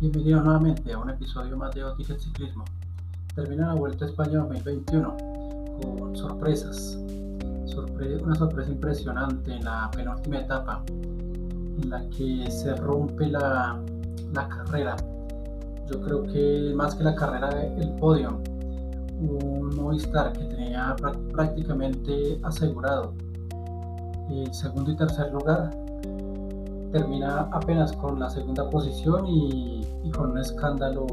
Bienvenidos nuevamente a un episodio más de Otis Ciclismo. Termina la Vuelta a España 2021 con sorpresas. una sorpresa impresionante en la penúltima etapa en la que se rompe la, la carrera. Yo creo que más que la carrera, el podio. Un Movistar que tenía prácticamente asegurado el segundo y tercer lugar termina apenas con la segunda posición y, con un escándalo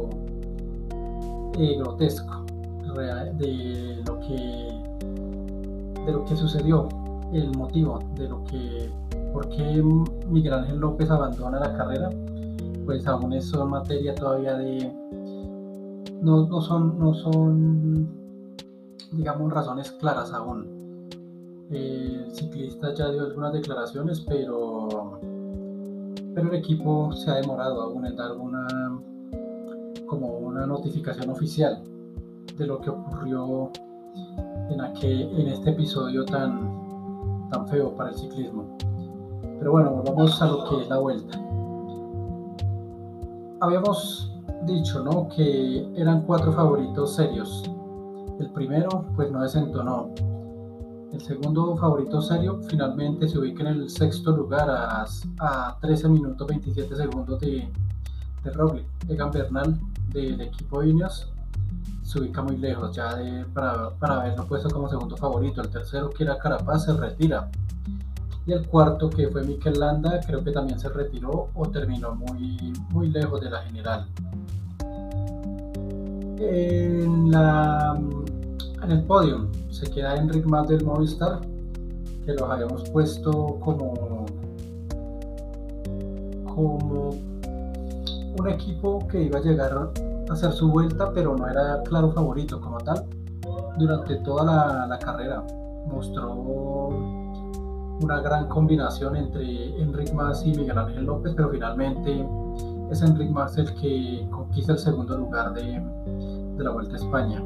eh, grotesco de lo que de lo que sucedió el motivo de lo que por qué Miguel Ángel López abandona la carrera pues aún es materia todavía de no, no son no son digamos razones claras aún. El ciclista ya dio algunas declaraciones pero pero el equipo se ha demorado aún en dar una como una notificación oficial de lo que ocurrió en, aquel, en este episodio tan, tan feo para el ciclismo. Pero bueno, vamos a lo que es la vuelta. Habíamos dicho ¿no? que eran cuatro favoritos serios. El primero pues no desentonó, el segundo favorito serio finalmente se ubica en el sexto lugar a, a 13 minutos 27 segundos de, de Roglic. Egan Bernal del equipo Ineos se ubica muy lejos ya de, para, para haberlo puesto como segundo favorito. El tercero que era Carapaz se retira. Y el cuarto que fue Mikel Landa creo que también se retiró o terminó muy, muy lejos de la general. En la en el podio se queda Enric Mas del Movistar, que los habíamos puesto como, como un equipo que iba a llegar a hacer su vuelta, pero no era claro favorito como tal. Durante toda la, carrera mostró una gran combinación entre Enric Mas y Miguel Ángel López, pero finalmente es Enric Mas el que conquista el segundo lugar de, de la Vuelta a España.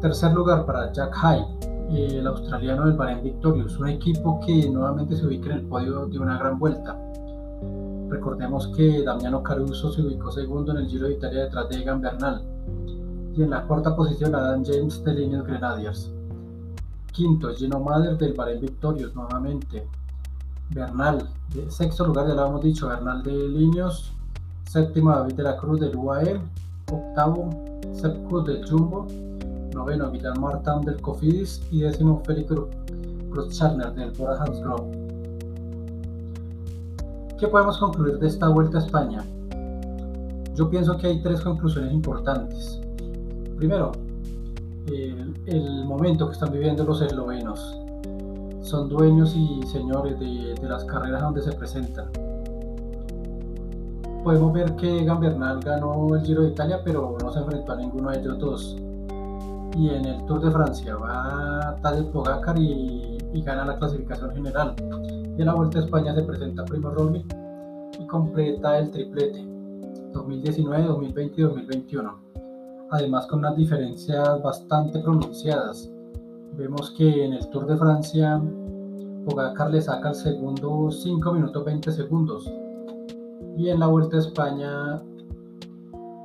Tercer lugar para Jack High, el australiano del Bahrain Victorious, un equipo que nuevamente se ubica en el podio de una gran vuelta. Recordemos que Damiano Caruso se ubicó segundo en el Giro de Italia detrás de Egan Bernal. Y en la cuarta posición Adam James de Lineos Grenadiers. Quinto, Gino Mader del Bahrain Victorious nuevamente. Bernal, sexto lugar ya lo hemos dicho, Bernal de Lineos. Séptimo, David de la Cruz del UAE. Octavo, Sepp del Jumbo noveno Guillermo Martán del Cofidis y décimo Félix Cruzcharner del Bora Hansgrohe. ¿Qué podemos concluir de esta vuelta a España? Yo pienso que hay tres conclusiones importantes. Primero, el, momento que están viviendo los eslovenos. Son dueños y señores de, las carreras donde se presentan. Podemos ver que Gambernal ganó el Giro de Italia, pero no se enfrentó a ninguno de ellos dos y en el Tour de Francia va Tadej Pogacar y, gana la clasificación general. Y en la Vuelta a España se presenta Primo Roglic y completa el triplete 2019, 2020 y 2021. Además con unas diferencias bastante pronunciadas. Vemos que en el Tour de Francia Pogacar le saca el segundo 5 minutos 20 segundos. Y en la Vuelta a España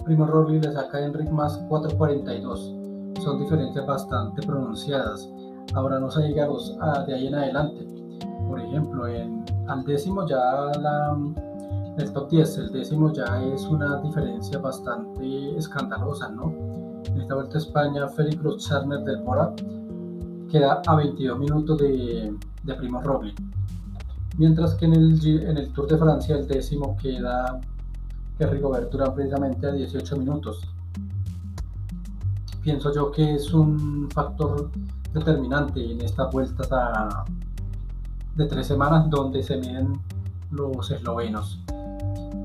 Primo Roglic le saca a Enric más 4.42 son diferencias bastante pronunciadas. Ahora no diga los de ahí en adelante. Por ejemplo, en, al décimo ya la, el top 10, el décimo ya es una diferencia bastante escandalosa, ¿no? En esta vuelta a España, Félix Charner del Mora queda a 22 minutos de, de Primo Roglic. Mientras que en el, en el Tour de Francia el décimo queda que Rigoberto precisamente a 18 minutos pienso yo que es un factor determinante en estas vueltas de tres semanas donde se miden los eslovenos.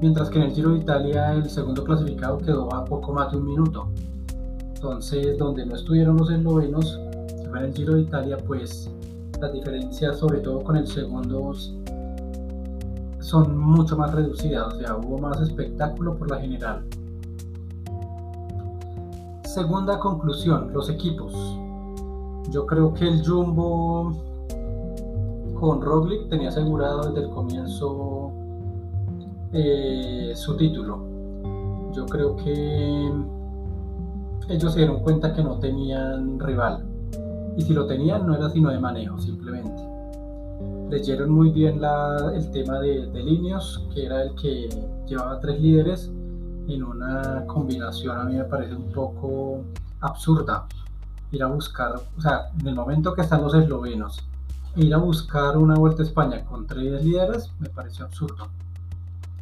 Mientras que en el Giro de Italia el segundo clasificado quedó a poco más de un minuto. Entonces, donde no estuvieron los eslovenos, en el Giro de Italia, pues las diferencias, sobre todo con el segundo, son mucho más reducidas. O sea, hubo más espectáculo por la general. Segunda conclusión, los equipos. Yo creo que el Jumbo con Roglic tenía asegurado desde el comienzo eh, su título. Yo creo que ellos se dieron cuenta que no tenían rival. Y si lo tenían, no era sino de manejo, simplemente. Leyeron muy bien el tema de, de Líneos, que era el que llevaba tres líderes en una combinación a mí me parece un poco absurda. Ir a buscar, o sea, en el momento que están los eslovenos, ir a buscar una vuelta a España con tres líderes me pareció absurdo.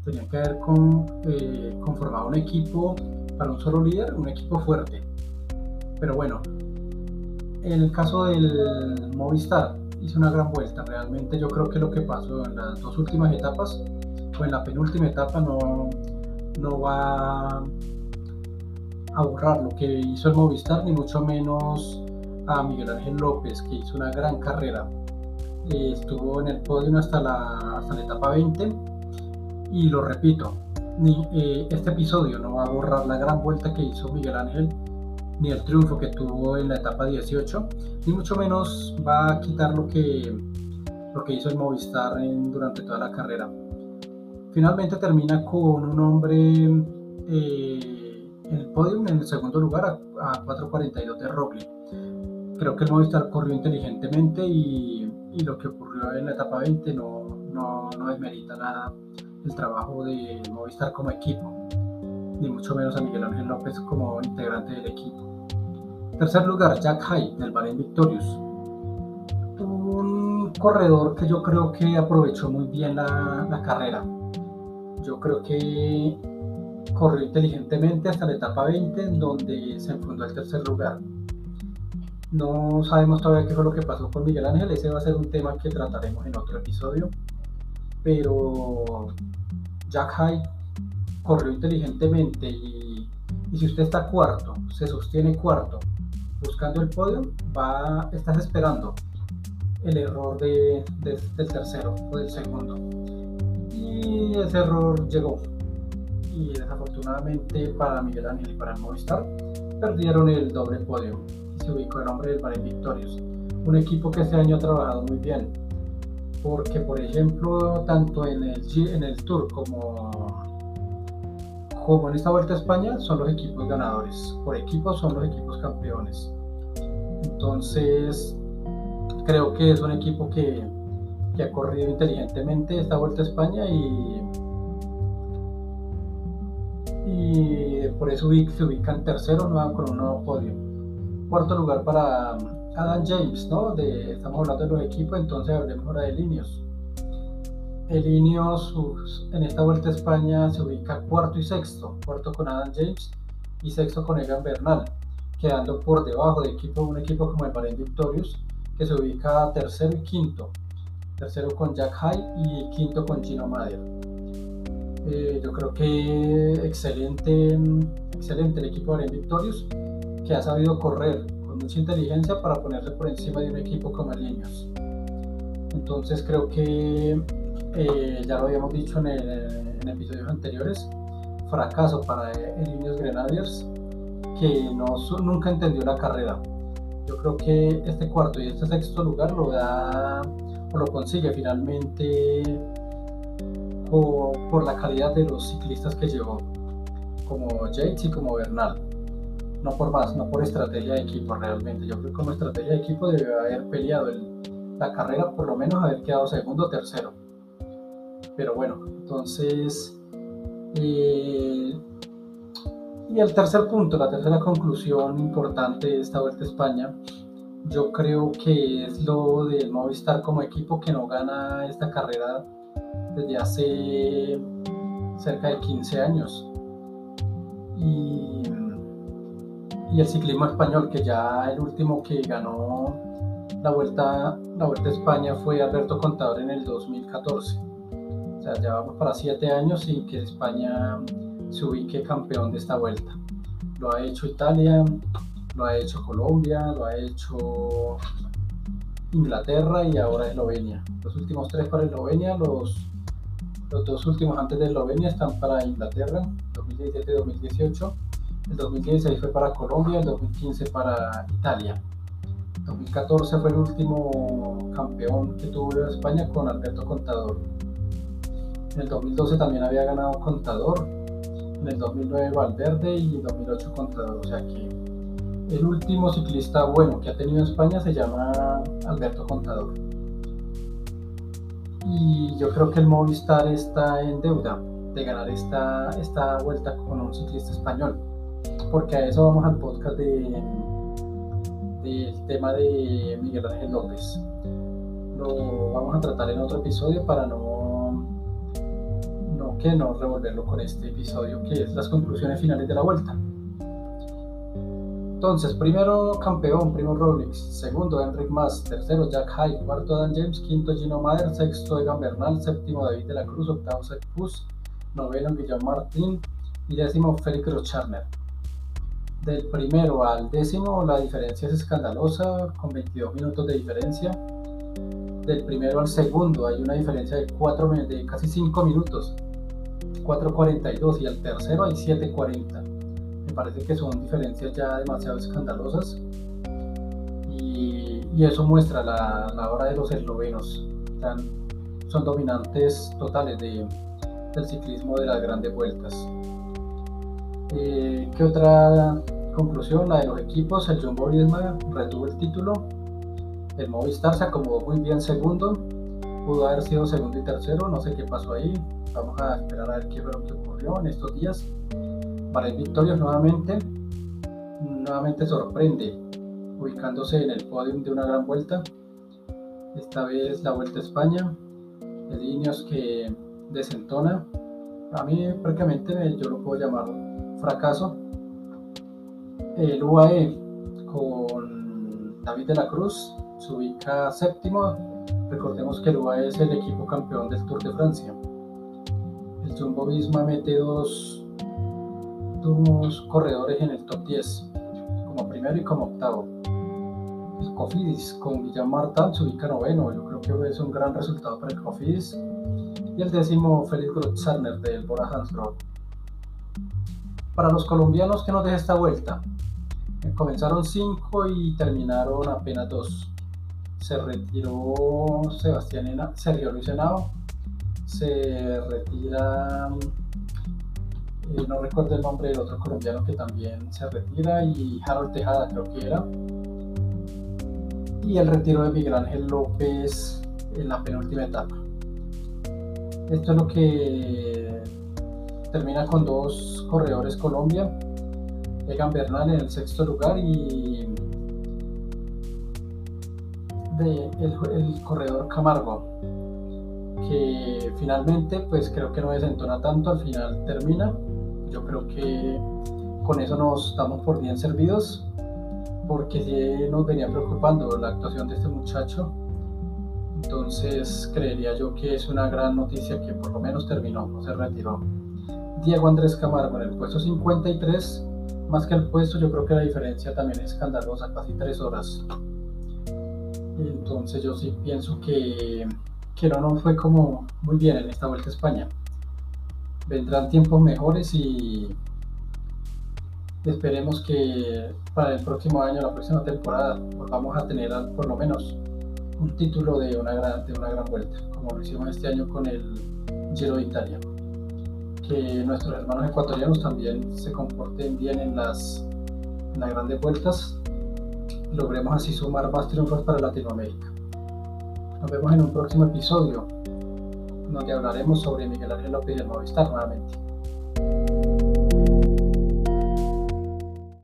Tenían que haber con, eh, conformado un equipo para un solo líder, un equipo fuerte. Pero bueno, en el caso del Movistar, hizo una gran vuelta. Realmente yo creo que lo que pasó en las dos últimas etapas, o en la penúltima etapa, no, no va a borrar lo que hizo el Movistar, ni mucho menos a Miguel Ángel López, que hizo una gran carrera. Eh, estuvo en el podio hasta la, hasta la etapa 20 y lo repito, ni, eh, este episodio no va a borrar la gran vuelta que hizo Miguel Ángel, ni el triunfo que tuvo en la etapa 18, ni mucho menos va a quitar lo que, lo que hizo el Movistar durante toda la carrera. Finalmente termina con un hombre eh, en el podio en el segundo lugar a, 4.42 de Roglic. Creo que el Movistar corrió inteligentemente y, lo que ocurrió en la etapa 20 no, no, no desmerita nada el trabajo de Movistar como equipo, ni mucho menos a Miguel Ángel López como integrante del equipo. Tercer lugar, Jack Hay del Bahrein Victorious. Un corredor que yo creo que aprovechó muy bien la carrera yo creo que corrió inteligentemente hasta la etapa 20, en donde se enfundó el tercer lugar. No sabemos todavía qué fue lo que pasó con Miguel Ángel, ese va a ser un tema que trataremos en otro episodio. Pero Jack Hyde corrió inteligentemente y, si usted está cuarto, se sostiene cuarto, buscando el podio, va, estás esperando el error del tercero o del segundo y ese error llegó. Y desafortunadamente para Miguel Ángel y para Movistar perdieron el doble podio y se ubicó el nombre del Bahrein Victorious. Un equipo que este año ha trabajado muy bien. Porque, por ejemplo, tanto en el, en el Tour como, como en esta Vuelta a España son los equipos ganadores. Por equipo son los equipos campeones. Entonces, creo que es un equipo que que ha corrido inteligentemente esta vuelta a España y, por eso se ubica en tercero con un nuevo podio. Cuarto lugar para Adam James, ¿no? Estamos hablando de los equipos, entonces hablemos ahora de Linios. El Linios en esta vuelta a España se ubica cuarto y sexto, cuarto con Adam James y sexto con Egan Bernal, quedando por debajo de equipo, un equipo como el Bahrein Victorious, que se ubica tercero y quinto tercero con Jack High y quinto con Gino Mader. Eh, yo creo que excelente, excelente el equipo de Victorious que ha sabido correr con mucha inteligencia para ponerse por encima de un equipo como el Niños. Entonces creo que eh, ya lo habíamos dicho en, en, episodios anteriores, fracaso para el Niños Grenadiers que no, nunca entendió la carrera. Yo creo que este cuarto y este sexto lugar lo da lo consigue finalmente por, la calidad de los ciclistas que llevó, como Yates y como Bernal. No por más, no por estrategia de equipo realmente. Yo creo que como estrategia de equipo debe haber peleado la carrera, por lo menos haber quedado segundo o tercero. Pero bueno, entonces... Eh, y el tercer punto, la tercera conclusión importante de esta Vuelta a España yo creo que es lo del Movistar como equipo que no gana esta carrera desde hace cerca de 15 años. Y, el ciclismo español, que ya el último que ganó la vuelta, la vuelta a España fue Alberto Contador en el 2014. O sea, ya vamos para 7 años sin que España se ubique campeón de esta vuelta. Lo ha hecho Italia, lo ha hecho Colombia, lo ha hecho Inglaterra y ahora Eslovenia. Los últimos tres para Eslovenia, los, dos últimos antes de Eslovenia están para Inglaterra, 2017-2018. El 2016 fue para Colombia, el 2015 para Italia. 2014 fue el último campeón que tuvo España con Alberto Contador. En el 2012 también había ganado Contador en el 2009 Valverde y en 2008 Contador. O sea que el último ciclista bueno que ha tenido España se llama Alberto Contador. Y yo creo que el Movistar está en deuda de ganar esta, esta vuelta con un ciclista español. Porque a eso vamos al podcast de, del tema de Miguel Ángel López. Lo vamos a tratar en otro episodio para no, no que no revolverlo con este episodio que es las conclusiones finales de la vuelta. Entonces, primero campeón, primo Rolex, segundo Enric Mas, tercero Jack High, cuarto Dan James, quinto Gino Mader, sexto Egan Bernal, séptimo David de la Cruz, octavo Seth Puss, noveno Guillermo Martín. Y décimo Félix Rocharner. Del primero al décimo la diferencia es escandalosa, con 22 minutos de diferencia. Del primero al segundo hay una diferencia de, 4, de casi 5 minutos, 4.42 y al tercero hay 7.40 me parece que son diferencias ya demasiado escandalosas y, eso muestra la, la, hora de los eslovenos. son dominantes totales de, del ciclismo de las grandes vueltas. Eh, ¿Qué otra conclusión? La de los equipos. El Jumbo Visma retuvo el título. El Movistar se acomodó muy bien segundo. Pudo haber sido segundo y tercero. No sé qué pasó ahí. Vamos a esperar a ver qué fue lo que ocurrió en estos días para el Victorious nuevamente, nuevamente sorprende, ubicándose en el podium de una gran vuelta. Esta vez la Vuelta a España, el Ineos que desentona. A mí prácticamente yo lo puedo llamar fracaso. El UAE con David de la Cruz se ubica séptimo. Recordemos que el UAE es el equipo campeón del Tour de Francia. El Jumbo Visma mete dos dos corredores en el top 10, como primero y como octavo. El Cofidis con Guillermo se ubica noveno, yo creo que es un gran resultado para el Cofidis. Y el décimo, Félix Grotzarner del Bora Hansgrohe. Para los colombianos que nos deja esta vuelta, comenzaron 5 y terminaron apenas 2. Se retiró Sebastián Sergio Luis Henao, se retira no recuerdo el nombre del otro colombiano que también se retira, y Harold Tejada creo que era. Y el retiro de Miguel Ángel López en la penúltima etapa. Esto es lo que termina con dos corredores Colombia, Egan Bernal en el sexto lugar y el, corredor Camargo, que finalmente pues creo que no desentona tanto, al final termina yo creo que con eso nos damos por bien servidos, porque si nos venía preocupando la actuación de este muchacho. Entonces creería yo que es una gran noticia que por lo menos terminó, no se retiró. Diego Andrés Camargo en el puesto 53, más que el puesto yo creo que la diferencia también es escandalosa, casi tres horas. Entonces yo sí pienso que, que no fue como muy bien en esta vuelta a España vendrán tiempos mejores y esperemos que para el próximo año, la próxima temporada, vamos a tener por lo menos un título de una gran, de una gran vuelta, como lo hicimos este año con el Giro de Italia. Que nuestros hermanos ecuatorianos también se comporten bien en las, en las grandes vueltas, logremos así sumar más triunfos para Latinoamérica. Nos vemos en un próximo episodio donde hablaremos sobre Miguel Ángel López y el Movistar nuevamente.